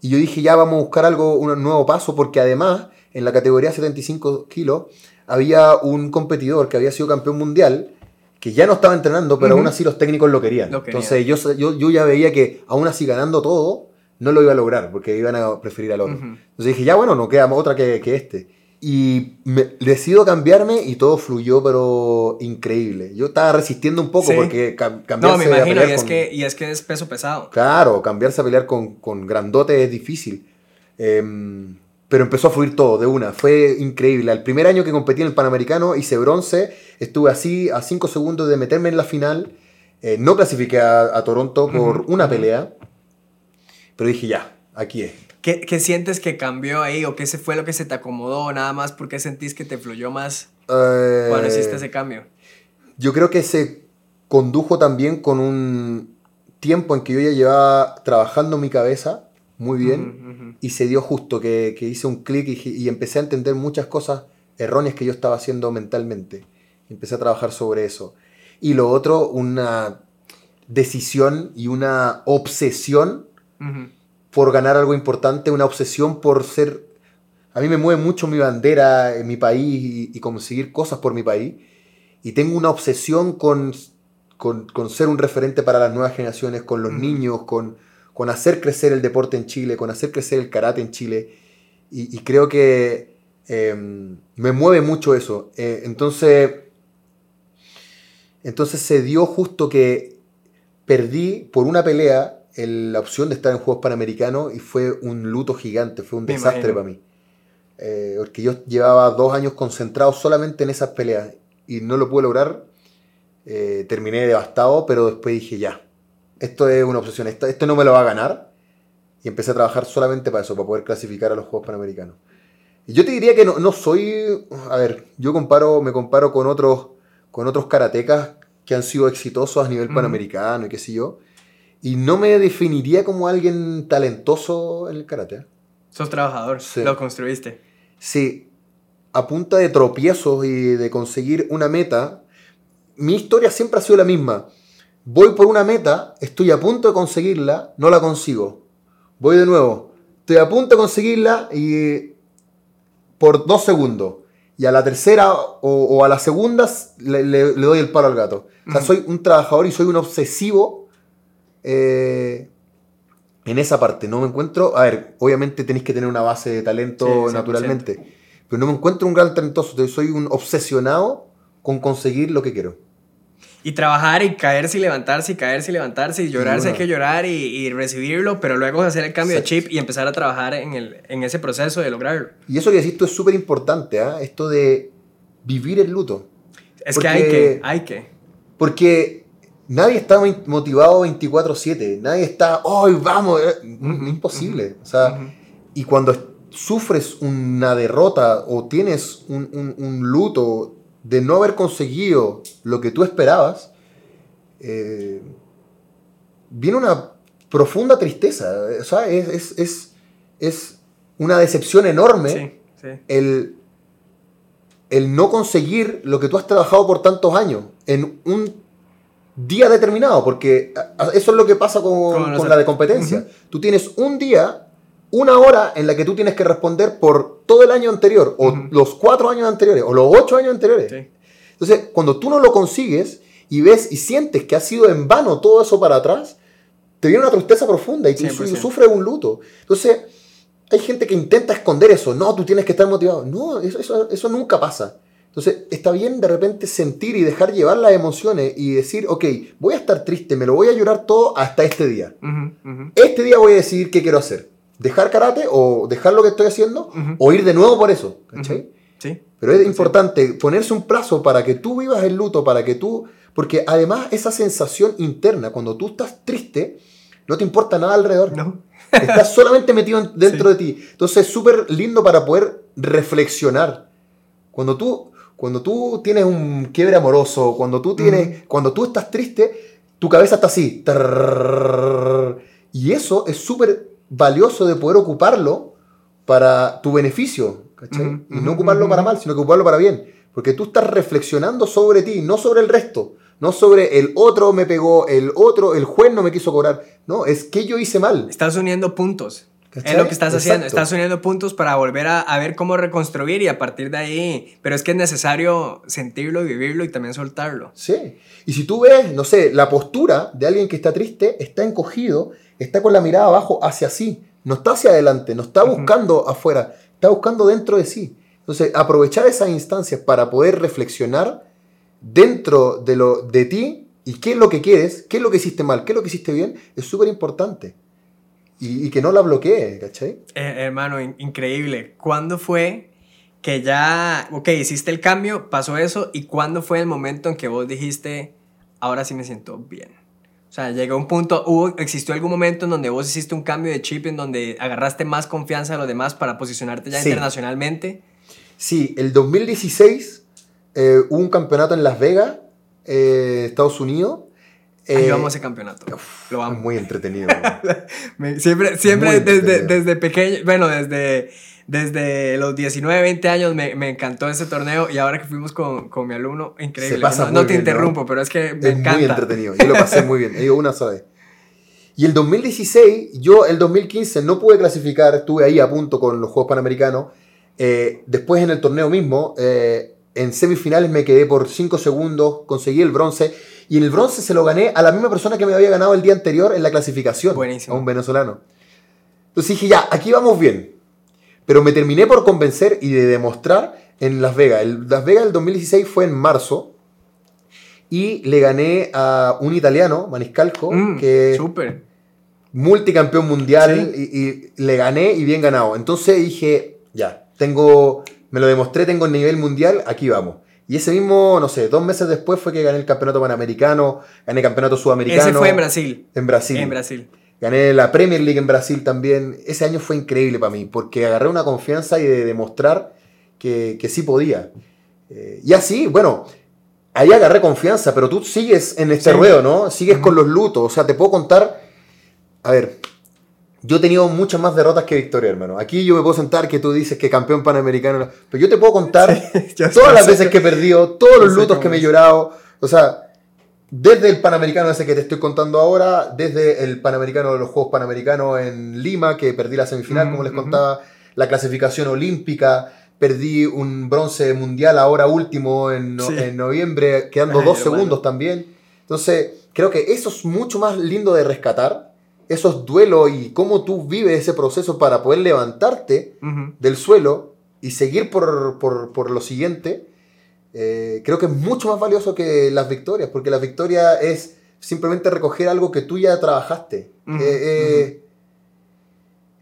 Y yo dije, ya vamos a buscar algo, un nuevo paso, porque además en la categoría 75 kilos había un competidor que había sido campeón mundial que ya no estaba entrenando, pero aún así los técnicos lo querían. Entonces yo, yo, yo, ya veía que aún así ganando todo, no lo iba a lograr, porque iban a preferir al otro. Entonces dije, ya bueno, no queda otra que, que este. Y me, decido cambiarme y todo fluyó, pero increíble. Yo estaba resistiendo un poco porque cambiarse No, me imagino, y, es que, y es que es peso pesado. Claro, cambiarse a pelear con, con grandote es difícil. Eh, pero empezó a fluir todo de una. Fue increíble. El primer año que competí en el Panamericano hice bronce, estuve así a 5 segundos de meterme en la final. Eh, no clasifiqué a, Toronto por una pelea, pero dije ya, aquí es. ¿Qué, ¿Qué, sientes que cambió ahí o qué se fue lo que se te acomodó nada más? ¿Por qué sentís que te fluyó más eh, cuando hiciste ese cambio? Yo creo que se condujo también con un tiempo en que yo ya llevaba trabajando mi cabeza muy bien y se dio justo que, que hice un clic y, empecé a entender muchas cosas erróneas que yo estaba haciendo mentalmente. Empecé a trabajar sobre eso. Y lo otro, una decisión y una obsesión por ganar algo importante, una obsesión por ser... A mí me mueve mucho mi bandera en mi país y, conseguir cosas por mi país. Y tengo una obsesión con, con, con, ser un referente para las nuevas generaciones, con los niños, con, con hacer crecer el deporte en Chile, con hacer crecer el karate en Chile. Y, creo que em, me mueve mucho eso. Eh, entonces, entonces se dio justo que perdí por una pelea la opción de estar en Juegos Panamericanos y fue un luto gigante, fue un desastre para mí. Eh, porque yo llevaba dos años concentrado solamente en esas peleas y no lo pude lograr. Eh, terminé devastado, pero después dije ya, esto es una obsesión, esto, esto no me lo va a ganar. Y empecé a trabajar solamente para eso, para poder clasificar a los Juegos Panamericanos. Y yo te diría que no, no soy, a ver, yo comparo, me comparo con otros, con otros karatecas que han sido exitosos a nivel panamericano y qué sé yo. Y no me definiría como alguien talentoso en el karate. Sos trabajador, lo construiste. Sí, a punta de tropiezos y de conseguir una meta, mi historia siempre ha sido la misma voy por una meta, estoy a punto de conseguirla, no la consigo. Voy de nuevo, estoy a punto de conseguirla y por dos segundos. Y a la tercera o, a la segunda le, doy el palo al gato. O sea, soy un trabajador y soy un obsesivo eh, en esa parte. No me encuentro. A ver, obviamente tenéis que tener una base de talento naturalmente. pero no me encuentro un gran talentoso. Soy un obsesionado con conseguir lo que quiero. Y trabajar y caerse y levantarse y caerse y levantarse y llorarse hay que llorar y, y, recibirlo, pero luego hacer el cambio de chip y empezar a trabajar en, el, en ese proceso de lograrlo. Y eso que decís tú es súper importante, ¿ah? esto de vivir el luto. Es que hay que, hay que. Porque nadie está motivado 24/7, nadie está, hoy vamos! Eh, imposible. O sea, y cuando sufres una derrota o tienes un, un, un luto de no haber conseguido lo que tú esperabas, eh, viene una profunda tristeza. O sea, es, es, es, una decepción enorme El, el no conseguir lo que tú has trabajado por tantos años en un día determinado, porque eso es lo que pasa con, con la de competencia. Tú tienes un día una hora en la que tú tienes que responder por todo el año anterior, o los cuatro años anteriores, o los ocho años anteriores. Entonces, cuando tú no lo consigues y ves y sientes que ha sido en vano todo eso para atrás, te viene una tristeza profunda y tú sufres un luto. Entonces, hay gente que intenta esconder eso. No, tú tienes que estar motivado. No, eso, eso, nunca pasa. Entonces, está bien de repente sentir y dejar llevar las emociones y decir, ok, voy a estar triste, me lo voy a llorar todo hasta este día. Este día voy a decidir qué quiero hacer dejar karate o dejar lo que estoy haciendo o ir de nuevo por eso. ¿cachai? Sí. Pero es importante ponerse un plazo para que tú vivas el luto, para que tú... Porque además esa sensación interna, cuando tú estás triste, no te importa nada alrededor. No. estás solamente metido dentro de ti. Entonces es súper lindo para poder reflexionar. Cuando tú, cuando tú tienes un quiebre amoroso, cuando tú, tienes, cuando tú estás triste, tu cabeza está así. y eso es súper valioso de poder ocuparlo para tu beneficio, ¿cachai? y no ocuparlo para mal, sino que ocuparlo para bien. Porque tú estás reflexionando sobre ti, no sobre el resto. No sobre el otro me pegó, el otro, el juez no me quiso cobrar. No, es que yo hice mal. Estás uniendo puntos. Es lo que estás haciendo. Estás uniendo puntos para volver a, a, ver cómo reconstruir y a partir de ahí. Pero es que es necesario sentirlo y vivirlo y también soltarlo. Sí. Y si tú ves, no sé, la postura de alguien que está triste, está encogido está con la mirada abajo hacia sí, no está hacia adelante, no está buscando afuera, está buscando dentro de sí. Entonces, aprovechar esas instancias para poder reflexionar dentro de, lo, de ti y qué es lo que quieres, qué es lo que hiciste mal, qué es lo que hiciste bien, es súper importante. Y, que no la bloquee, ¿cachai? Eh, hermano, increíble. ¿Cuándo fue que ya, ok, hiciste el cambio, pasó eso, y cuándo fue el momento en que vos dijiste, ahora sí me siento bien? O sea, llegó un punto, hubo, existió algún momento en donde vos hiciste un cambio de chip, en donde agarraste más confianza de los demás para posicionarte ya internacionalmente. Sí, el 2016 eh, hubo un campeonato en Las Vegas, eh, Estados Unidos. Eh, Ahí vamos ese campeonato. Lo vamos. Muy entretenido. siempre, siempre desde, desde pequeño, bueno, desde desde los 19, 20 años me, me, encantó ese torneo y ahora que fuimos con, con mi alumno, increíble. Se pasa no, te interrumpo, pero es que me encanta. Muy entretenido, yo lo pasé muy bien, ido una sola vez. Y el 2016, yo el 2015 no pude clasificar, estuve ahí a punto con los Juegos Panamericanos. Eh, después en el torneo mismo, eh, en semifinales me quedé por 5 segundos, conseguí el bronce. Y el bronce se lo gané a la misma persona que me había ganado el día anterior en la clasificación. Buenísimo. A un venezolano. Entonces dije, ya, aquí vamos bien. Pero me terminé por convencer y de demostrar en Las Vegas. El Las Vegas del 2016 fue en marzo. Y le gané a un italiano, Maniscalco, mm, que super. multicampeón mundial. Y, le gané y bien ganado. Entonces dije, ya, tengo, me lo demostré, tengo el nivel mundial, aquí vamos. Y ese mismo, no sé, dos meses después fue que gané el campeonato panamericano, gané el campeonato sudamericano. Ese fue en Brasil. En Brasil. En Brasil. Gané la Premier League en Brasil también. Ese año fue increíble para mí, porque agarré una confianza y de demostrar que, sí podía. Eh, y así, bueno, ahí agarré confianza, pero tú sigues en este ruedo, ¿no? Sigues con los lutos. O sea, te puedo contar. A ver, yo he tenido muchas más derrotas que victorias, hermano. Aquí yo me puedo sentar que tú dices que campeón panamericano. Pero yo te puedo contar todas las veces que he perdido, todos los lutos que me he llorado. O sea, desde el Panamericano ese que te estoy contando ahora, desde el Panamericano de los Juegos Panamericanos en Lima, que perdí la semifinal, como les contaba, la clasificación olímpica, perdí un bronce mundial ahora último en, noviembre, quedando dos segundos también. Entonces, creo que eso es mucho más lindo de rescatar, esos duelos y cómo tú vives ese proceso para poder levantarte del suelo y seguir por, por, por lo siguiente, eh, creo que es mucho más valioso que las victorias, porque la victoria es simplemente recoger algo que tú ya trabajaste. Eh,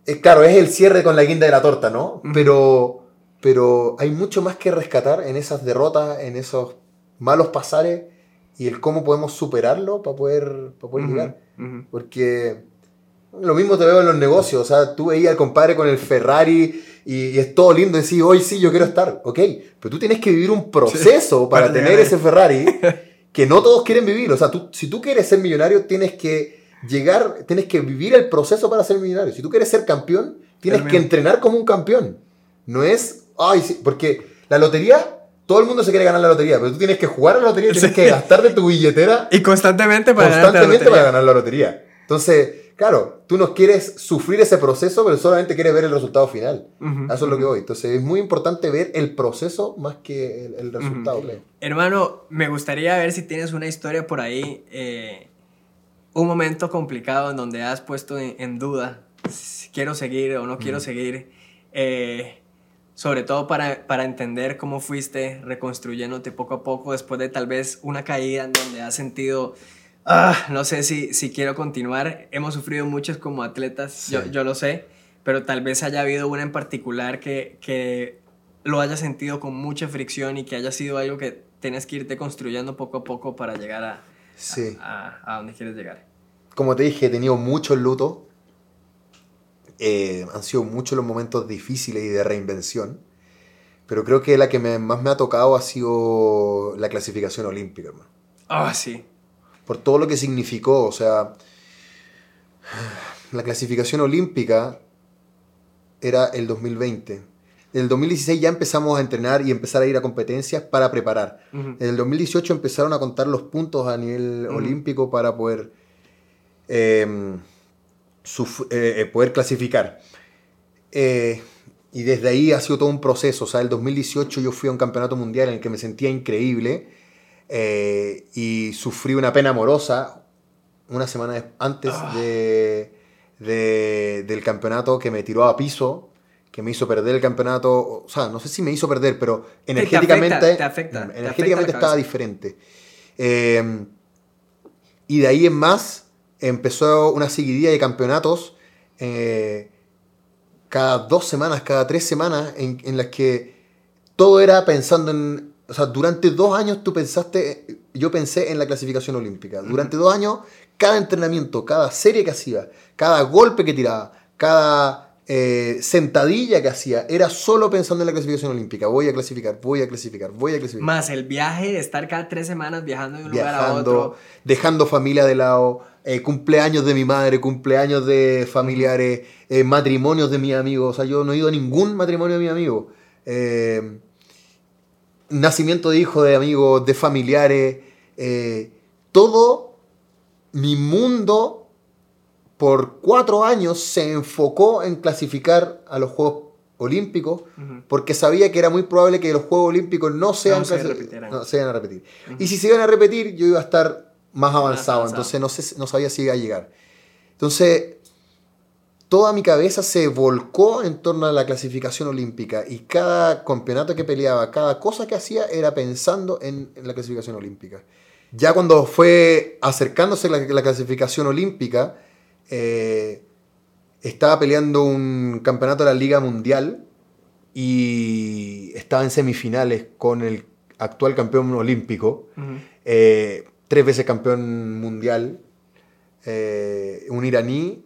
eh, claro, es el cierre con la guinda de la torta, ¿no? pero, pero hay mucho más que rescatar en esas derrotas, en esos malos pasares y el cómo podemos superarlo para poder, para poder llegar. Porque lo mismo te veo en los negocios, o sea, tú veías al compadre con el Ferrari y, es todo lindo decir, hoy sí, yo quiero estar, ok, pero tú tienes que vivir un proceso para, tener ese Ferrari que no todos quieren vivir, o sea, tú, si tú quieres ser millonario, tienes que llegar, tienes que vivir el proceso para ser millonario. Si tú quieres ser campeón, tienes que entrenar como un campeón. No es, ay, sí, porque la lotería todo el mundo se quiere ganar la lotería, pero tú tienes que jugar a la lotería, tienes que gastar de tu billetera. Y constantemente para, constantemente para ganar la lotería. Entonces, claro, tú no quieres sufrir ese proceso, pero solamente quieres ver el resultado final. Eso es lo que voy. Entonces, es muy importante ver el proceso más que el, resultado, Hermano, me gustaría ver si tienes una historia por ahí, eh, un momento complicado en donde has puesto en, duda si quiero seguir o no quiero seguir. Eh, sobre todo para, para, entender cómo fuiste reconstruyéndote poco a poco después de tal vez una caída en donde has sentido ah, no sé si, si quiero continuar. Hemos sufrido muchos como atletas, yo, yo, lo sé, pero tal vez haya habido una en particular que, que lo haya sentido con mucha fricción y que haya sido algo que tienes que irte construyendo poco a poco para llegar a, a, a, donde quieres llegar. Como te dije, he tenido muchos lutos. Eh, han sido muchos los momentos difíciles y de reinvención. Pero creo que la que más me ha tocado ha sido la clasificación olímpica, hermano. Ah, sí por todo lo que significó. O sea, la clasificación olímpica era el 2020. En el 2016 ya empezamos a entrenar y empezar a ir a competencias para preparar. En el 2018 empezaron a contar los puntos a nivel olímpico para poder, em, eh, eh, poder clasificar. Eh, y desde ahí ha sido todo un proceso. O sea, el 2018 yo fui a un campeonato mundial en el que me sentía increíble eh, y sufrí una pena amorosa una semana antes ah. de, del campeonato que me tiró a piso, que me hizo perder el campeonato. O sea, no sé si me hizo perder, pero energéticamente, energéticamente estaba diferente. Em, y de ahí en más empezó una seguidilla de campeonatos eh, cada dos semanas, cada tres semanas, en, en las que todo era pensando en o sea, durante dos años tú pensaste, yo pensé en la clasificación olímpica. Durante dos años, cada entrenamiento, cada serie que hacía, cada golpe que tiraba, cada eh, sentadilla que hacía, era solo pensando en la clasificación olímpica. Voy a clasificar, voy a clasificar, voy a clasificar. Más el viaje de estar cada tres semanas viajando de un lugar a otro. Dejando familia de lado, eh, cumpleaños de mi madre, cumpleaños de familiares, eh, matrimonios de mis amigos. O sea, yo no he ido a ningún matrimonio de mi amigo. Eh, nacimiento de hijos, de amigos, de familiares, eh, todo mi mundo por cuatro años se enfocó en clasificar a los Juegos Olímpicos porque sabía que era muy probable que los Juegos Olímpicos no, sean se, no se iban a repetir. Y si se iban a repetir, yo iba a estar más avanzado, entonces no, sé, no sabía si iba a llegar. Entonces, toda mi cabeza se volcó en torno a la clasificación olímpica y cada campeonato que peleaba, cada cosa que hacía era pensando en, la clasificación olímpica. Ya cuando fue acercándose la, la clasificación olímpica, eh, estaba peleando un campeonato de la Liga Mundial y estaba en semifinales con el actual campeón olímpico, eh, tres veces campeón mundial, eh, un iraní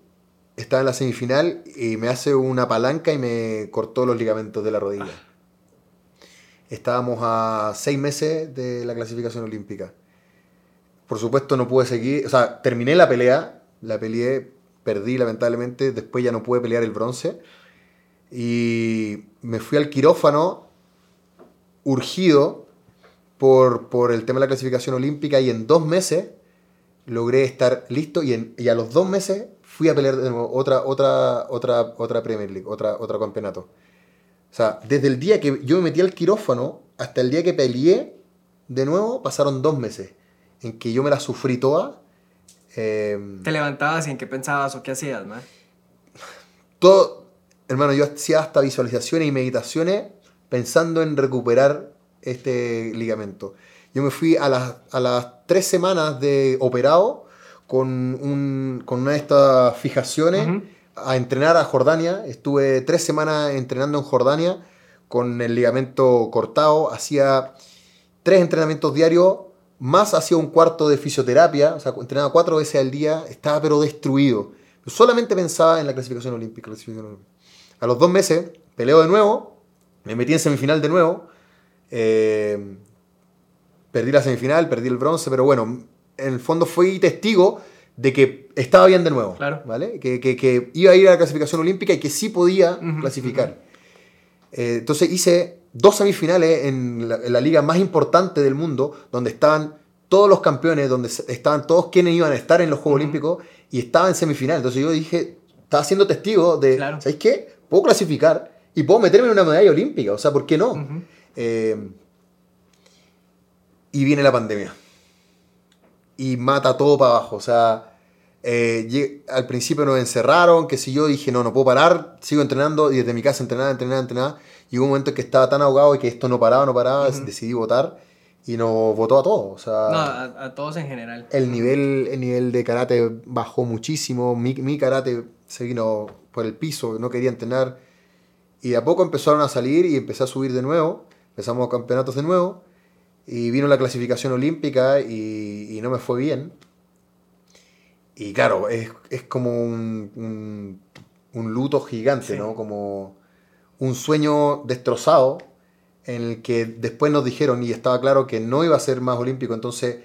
estaba en la semifinal y me hace una palanca y me cortó los ligamentos de la rodilla. Estábamos a seis meses de la clasificación olímpica. Por supuesto no pude seguir, o sea, terminé la pelea, la peleé, perdí lamentablemente, después ya no pude pelear el bronce y me fui al quirófano urgido por, por el tema de la clasificación olímpica y en dos meses logré estar listo y, en, y a los dos meses fui a pelear de nuevo otra, otra, otra, otra Premier League, otra, otro campeonato. O sea, desde el día que yo me metí al quirófano hasta el día que peleé de nuevo, pasaron dos meses en que yo me la sufrí toda. Em, ¿Te levantabas y en qué pensabas o qué hacías, man? Todo, hermano, yo hacía hasta visualizaciones y meditaciones pensando en recuperar este ligamento. Yo me fui a las, a las tres semanas de operado con, un, con una de estas fijaciones a entrenar a Jordania. Estuve tres semanas entrenando en Jordania con el ligamento cortado. Hacía tres entrenamientos diarios, más hacía un cuarto de fisioterapia. O sea, entrenaba cuatro veces al día. Estaba pero destruido. Solamente pensaba en la clasificación olímpica. A los dos meses, peleo de nuevo. Me metí en semifinal de nuevo. Eh, perdí la semifinal, perdí el bronce, pero bueno, en el fondo fui testigo de que estaba bien de nuevo. Claro. ¿Vale? Que, que, que, iba a ir a la clasificación olímpica y que sí podía clasificar. Eh, entonces hice dos semifinales en la, en la, liga más importante del mundo, donde estaban todos los campeones, donde estaban todos quienes iban a estar en los Juegos Olímpicos y estaba en semifinal. Entonces yo dije, estaba siendo testigo de, claro. ¿sabéis qué? Puedo clasificar y puedo meterme en una medalla olímpica. O sea, ¿por qué no? eh, y viene la pandemia. Y mata todo para abajo. O sea, eh, al principio nos encerraron, que si yo dije, no, no puedo parar, sigo entrenando y desde mi casa entrenaba, entrenaba, entrenaba. Y hubo un momento en que estaba tan ahogado y que esto no paraba, no paraba, uh -huh. decidí votar y nos votó a todos. O sea, no, a, a, todos en general. El nivel, el nivel de karate bajó muchísimo. Mi, mi karate se vino por el piso, no quería entrenar. Y de a poco empezaron a salir y empecé a subir de nuevo. Empezamos campeonatos de nuevo. Y vino la clasificación olímpica y, y no me fue bien. Y claro, es, es como un, un, un, luto gigante, sí. ¿no? Como un sueño destrozado en el que después nos dijeron y estaba claro que no iba a ser más olímpico. Entonces,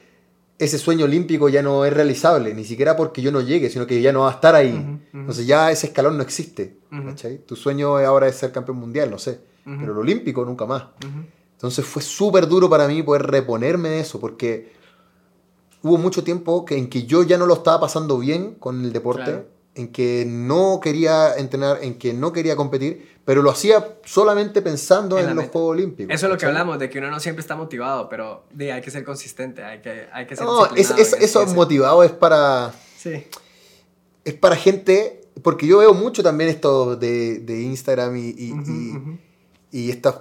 ese sueño olímpico ya no es realizable, ni siquiera porque yo no llegue, sino que ya no va a estar ahí. Uh -huh, uh -huh. Entonces, ya ese escalón no existe. Uh -huh. Tu sueño ahora es ser campeón mundial, no sé. Pero el olímpico nunca más. Entonces fue súper duro para mí poder reponerme de eso, porque hubo mucho tiempo que, en que yo ya no lo estaba pasando bien con el deporte, claro. en que no quería entrenar, en que no quería competir, pero lo hacía solamente pensando en, en los Juegos Olímpicos. Eso es lo que hablamos, de que uno no siempre está motivado, pero de, hay que ser consistente, hay que, hay que ser No, es, es, eso motivado es para... Sí. Es para gente, porque yo veo mucho también esto de, de Instagram y, y, Uh -huh, y, uh -huh. y estas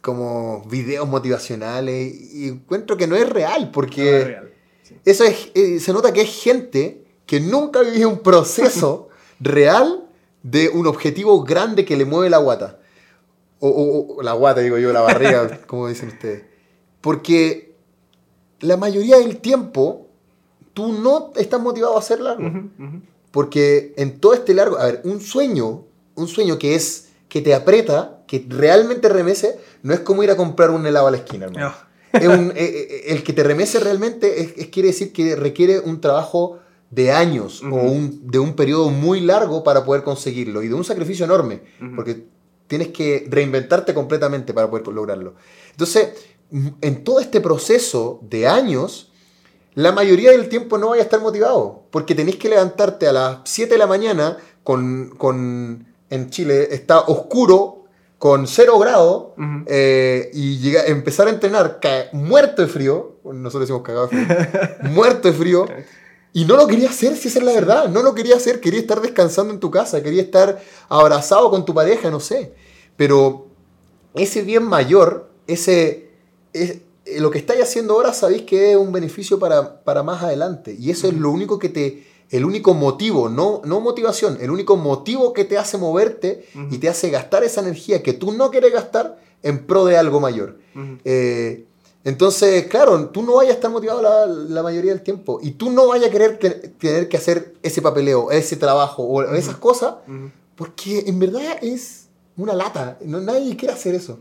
como videos motivacionales y encuentro que no es real porque No es real, sí. eso es eh, se nota que es gente que nunca vivió un proceso real de un objetivo grande que le mueve la guata o, o- o la guata digo yo la barriga como dicen ustedes porque la mayoría del tiempo tú no estás motivado a hacer largo Ujú, ujú. porque en todo este largo, a ver, un sueño, un sueño que es que te aprieta, que realmente remece, no es como ir a comprar un helado a la esquina, hermano. Es un- eh, eh, el que te remece realmente es, es- quiere decir que requiere un trabajo de años o un- de un periodo muy largo para poder conseguirlo y de un sacrificio enorme, porque tienes que reinventarte completamente para poder lograrlo. Entonces, en todo este proceso de años, la mayoría del tiempo no vaya a estar motivado, porque tenés que levantarte a las 7 de la mañana con, con en Chile está oscuro, con 0 grados, Ujú. eh, y llega, empezar a entrenar muerto de frío, nosotros decimos cagado de frío, muerto de frío, y no lo quería hacer, si esa es la verdad, no lo quería hacer, quería estar descansando en tu casa, quería estar abrazado con tu pareja, no sé, pero ese bien mayor, ese, es, eh, lo que estáis haciendo ahora sabéis que es un beneficio para, para más adelante, y eso es lo único que te, el único motivo, no, no motivación, el único motivo que te hace moverte y te hace gastar esa energía que tú no quieres gastar en pro de algo mayor. Eh, entonces, claro, tú no vayas a estar motivado la, la mayoría del tiempo y tú no vayas a querer te- tener que hacer ese papeleo, ese trabajo o esas cosas, porque en verdad es una lata. No, nadie quiere hacer eso.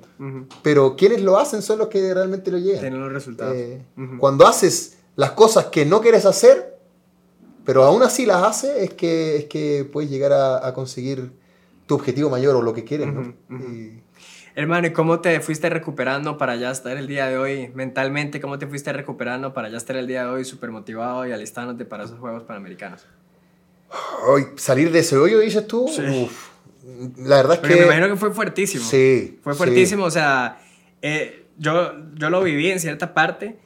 Pero quienes lo hacen son los que realmente lo llegan. Tener los resultados. Eh. Cuando haces las cosas que no quieres hacer, pero aún así las haces, es que, es que puedes llegar a, a conseguir tu objetivo mayor o lo que quieres, ¿no? Y- Hermano, ¿y cómo te fuiste recuperando para ya estar el día de hoy mentalmente? ¿Cómo te fuiste recuperando para ya estar el día de hoy súper motivado y alistándote para esos Juegos Panamericanos? Ay, salir de ese hoyo, dices tú. Sí. Uf. La verdad es Porque que. me imagino que fue fuertísimo. Sí. Fue sí. fuertísimo, o sea, eh, yo, yo lo viví en cierta parte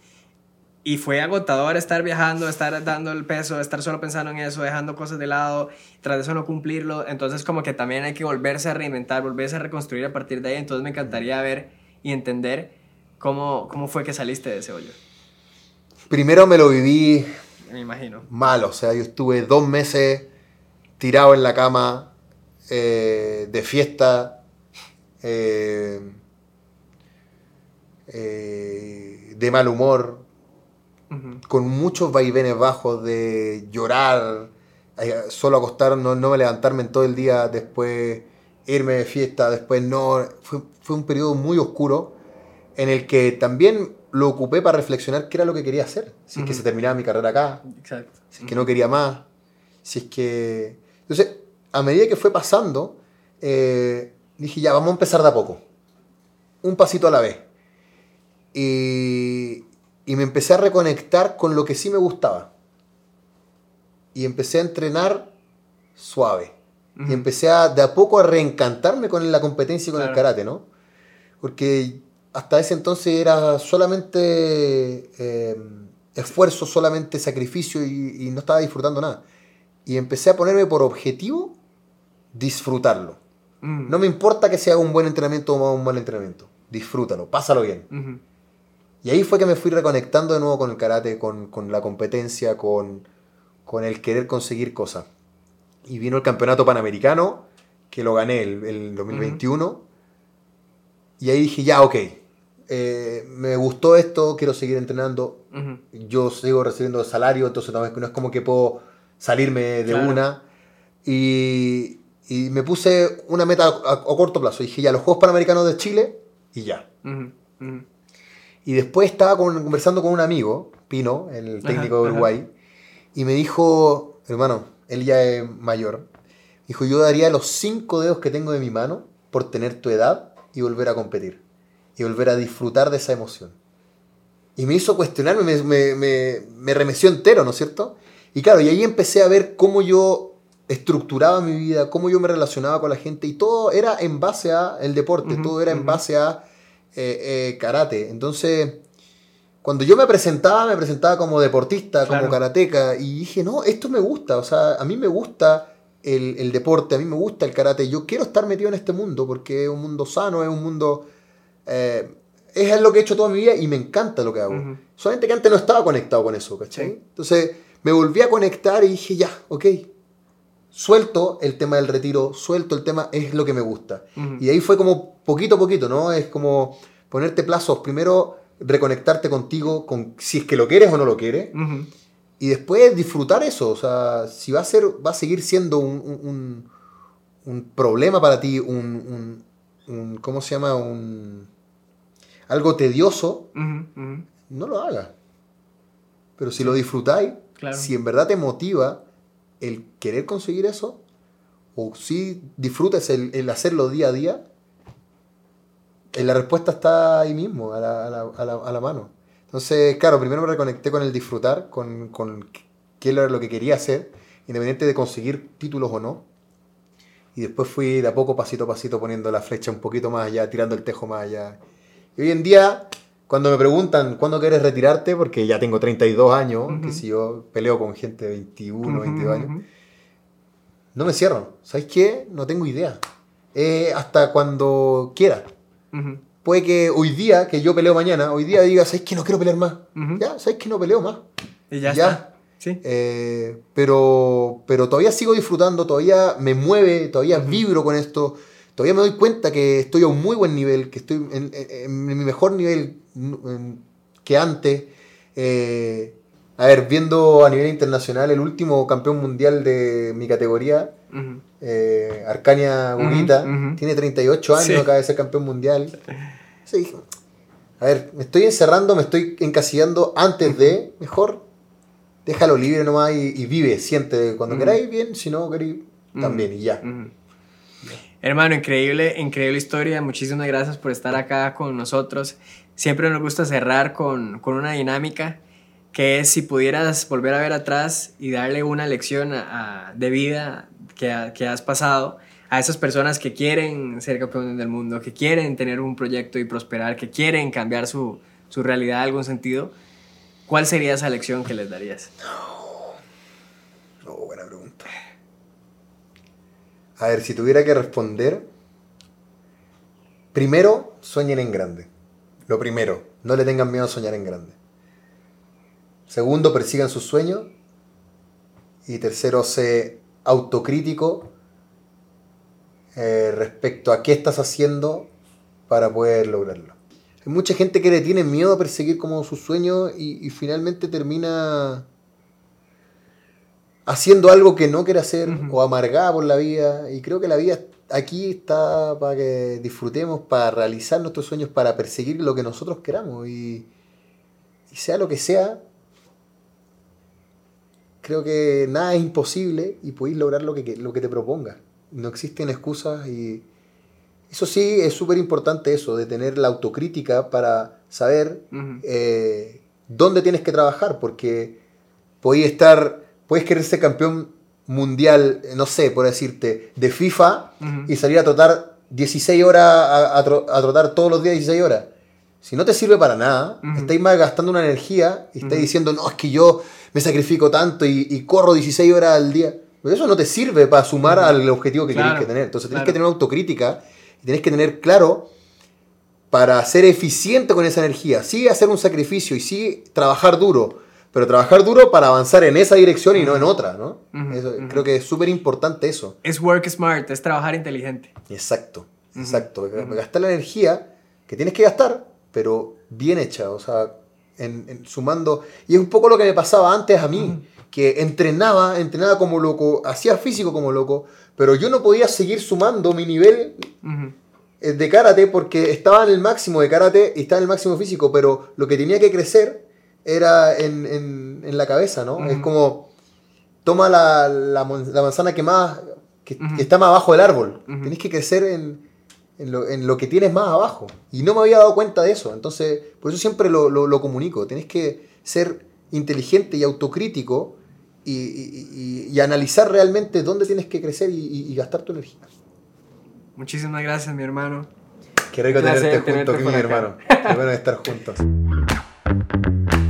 y fue agotador estar viajando, estar dando el peso, estar solo pensando en eso, dejando cosas de lado, tras de eso no cumplirlo. Entonces como que también hay que volverse a reinventar, volverse a reconstruir a partir de ahí. Entonces me encantaría ver y entender cómo, cómo fue que saliste de ese hoyo. Primero me lo viví... Me imagino. Mal, o sea, yo estuve dos meses tirado en la cama, eh, de fiesta, eh, eh, de mal humor, con muchos vaivenes bajos de llorar, eh, solo acostar, no, no levantarme en todo el día, después irme de fiesta, después no. Fue, fue un periodo muy oscuro en el que también lo ocupé para reflexionar qué era lo que quería hacer. Si es que se terminaba mi carrera acá, Exacto. si es que no quería más, si es que... Entonces, a medida que fue pasando, eh, dije, ya, vamos a empezar de a poco. Un pasito a la vez. Y, y me empecé a reconectar con lo que sí me gustaba. Y empecé a entrenar suave. Y empecé a, de a poco a reencantarme con la competencia y con el karate, ¿no? Porque hasta ese entonces era solamente eh, esfuerzo, solamente sacrificio y, no estaba disfrutando nada. Y empecé a ponerme por objetivo disfrutarlo. Mm. No me importa que sea un buen entrenamiento o un mal entrenamiento. Disfrútalo, pásalo bien. Y ahí fue que me fui reconectando de nuevo con el karate, con, la competencia, con, el querer conseguir cosas. Y vino el campeonato panamericano, que lo gané el, 2021. Y ahí dije, ya, ok, eh, me gustó esto, quiero seguir entrenando. Yo sigo recibiendo salario, entonces no es como que puedo salirme de una. Y, me puse una meta a, corto plazo. Dije, ya, los Juegos Panamericanos de Chile y ya. Y después estaba conversando con un amigo, Pino, el técnico de Uruguay, y me dijo, hermano, él ya es mayor, dijo, yo daría los cinco dedos que tengo de mi mano por tener tu edad y volver a competir, y volver a disfrutar de esa emoción. Y me hizo cuestionarme, me, me, me, remeció entero, ¿no es cierto? Y claro, y ahí empecé a ver cómo yo estructuraba mi vida, cómo yo me relacionaba con la gente, y todo era en base a el deporte, todo era en base a eh, eh, karate. Entonces, cuando yo me presentaba, me presentaba como deportista, como karateca, y dije, no, esto me gusta, o sea, a mí me gusta el, deporte, a mí me gusta el karate, yo quiero estar metido en este mundo, porque es un mundo sano, es un mundo... Eh, es lo que he hecho toda mi vida y me encanta lo que hago. Solamente que antes no estaba conectado con eso, ¿cachai? Entonces me volví a conectar y dije, ya, ok, suelto el tema del retiro, suelto el tema, es lo que me gusta. Y ahí fue como poquito a poquito, ¿no? Es como ponerte plazos, primero reconectarte contigo, con si es que lo quieres o no lo quieres, y después disfrutar eso, o sea, si va a, ser, va a seguir siendo un, un, problema para ti, un, un, ¿cómo se llama? Un, algo tedioso, no lo hagas. Pero si lo disfrutáis, si en verdad te motiva, el querer conseguir eso, o si disfrutas el, hacerlo día a día, eh, la respuesta está ahí mismo, a la, mano. Entonces, claro, primero me reconecté con el disfrutar, con, con qué era lo que quería hacer, independiente de conseguir títulos o no. Y después fui de a poco, pasito a pasito, poniendo la flecha un poquito más allá, tirando el tejo más allá. Y hoy en día, cuando me preguntan cuándo quieres retirarte, porque ya tengo 32 años, que si yo peleo con gente de 21, 22 años, no me cierro. ¿Sabes qué? No tengo idea. hasta cuando quiera. Puede que hoy día, que yo peleo mañana, hoy día diga, ¿sabes qué? No quiero pelear más. Ya, ¿sabes qué? No peleo más. Y ya, Está. ¿Sí? Eh, pero, pero todavía sigo disfrutando, todavía me mueve, todavía vibro con esto. Todavía me doy cuenta que estoy a un muy buen nivel, que estoy en mi mejor nivel que antes. Eh, a ver, viendo a nivel internacional, el último campeón mundial de mi categoría, eh, Arcania Gugita, tiene 38 años, acaba de ser campeón mundial. a ver, me estoy encerrando, me estoy encasillando antes de, mejor, déjalo libre nomás y, vive, siente, cuando queráis bien, si no queréis, también, y ya. Hermano, increíble, increíble historia. Muchísimas gracias por estar acá con nosotros. Siempre nos gusta cerrar con, con una dinámica que es si pudieras volver a ver atrás y darle una lección de vida que, que, has pasado a esas personas que quieren ser campeones del mundo, que quieren tener un proyecto y prosperar, que quieren cambiar su, su realidad en algún sentido, ¿cuál sería esa lección que les darías? No, buena pregunta. A ver, si tuviera que responder, primero, sueñen en grande. Lo primero, no le tengan miedo a soñar en grande. Segundo, persigan sus sueños. Y tercero, sé autocrítico eh, respecto a qué estás haciendo para poder lograrlo. Hay mucha gente que le tiene miedo a perseguir como sus sueños y, finalmente termina haciendo algo que no quiere hacer o amargada por la vida. Y creo que la vida aquí está para que disfrutemos, para realizar nuestros sueños, para perseguir lo que nosotros queramos. Y, y sea lo que sea, creo que nada es imposible y podéis lograr lo que, lo que te propongas. No existen excusas y eso sí es súper importante eso, de tener la autocrítica para saber eh, dónde tienes que trabajar, porque podéis estar, puedes querer ser campeón mundial, no sé, por decirte, de FIFA y salir a trotar 16 horas, a, trotar todos los días 16 horas. Si no te sirve para nada, estáis más gastando una energía y estáis diciendo, no, es que yo me sacrifico tanto y, corro 16 horas al día. Pero eso no te sirve para sumar al objetivo que tienes que tener. Entonces tienes que tener autocrítica y tienes que tener claro para ser eficiente con esa energía. Sí hacer un sacrificio y sí trabajar duro, pero trabajar duro para avanzar en esa dirección y no en otra, ¿no? Creo que es súper importante eso. Es work smart, es trabajar inteligente. Exacto, exacto. Gastar la energía que tienes que gastar, pero bien hecha, o sea, en, sumando. Y es un poco lo que me pasaba antes a mí, que entrenaba, entrenaba como loco, hacía físico como loco, pero yo no podía seguir sumando mi nivel eh, de karate porque estaba en el máximo de karate y estaba en el máximo físico, pero lo que tenía que crecer era en, la cabeza, ¿no? Es como, toma la, manzana que más, que, está más abajo del árbol, tienes que crecer en en lo, que tienes más abajo. Y no me había dado cuenta de eso. Entonces, por eso siempre lo, comunico. Tienes que ser inteligente y autocrítico y, analizar realmente dónde tienes que crecer y, gastar tu energía. Muchísimas gracias, mi hermano. Qué rico tenerte, junto aquí, mi hermano. Qué bueno estar juntos.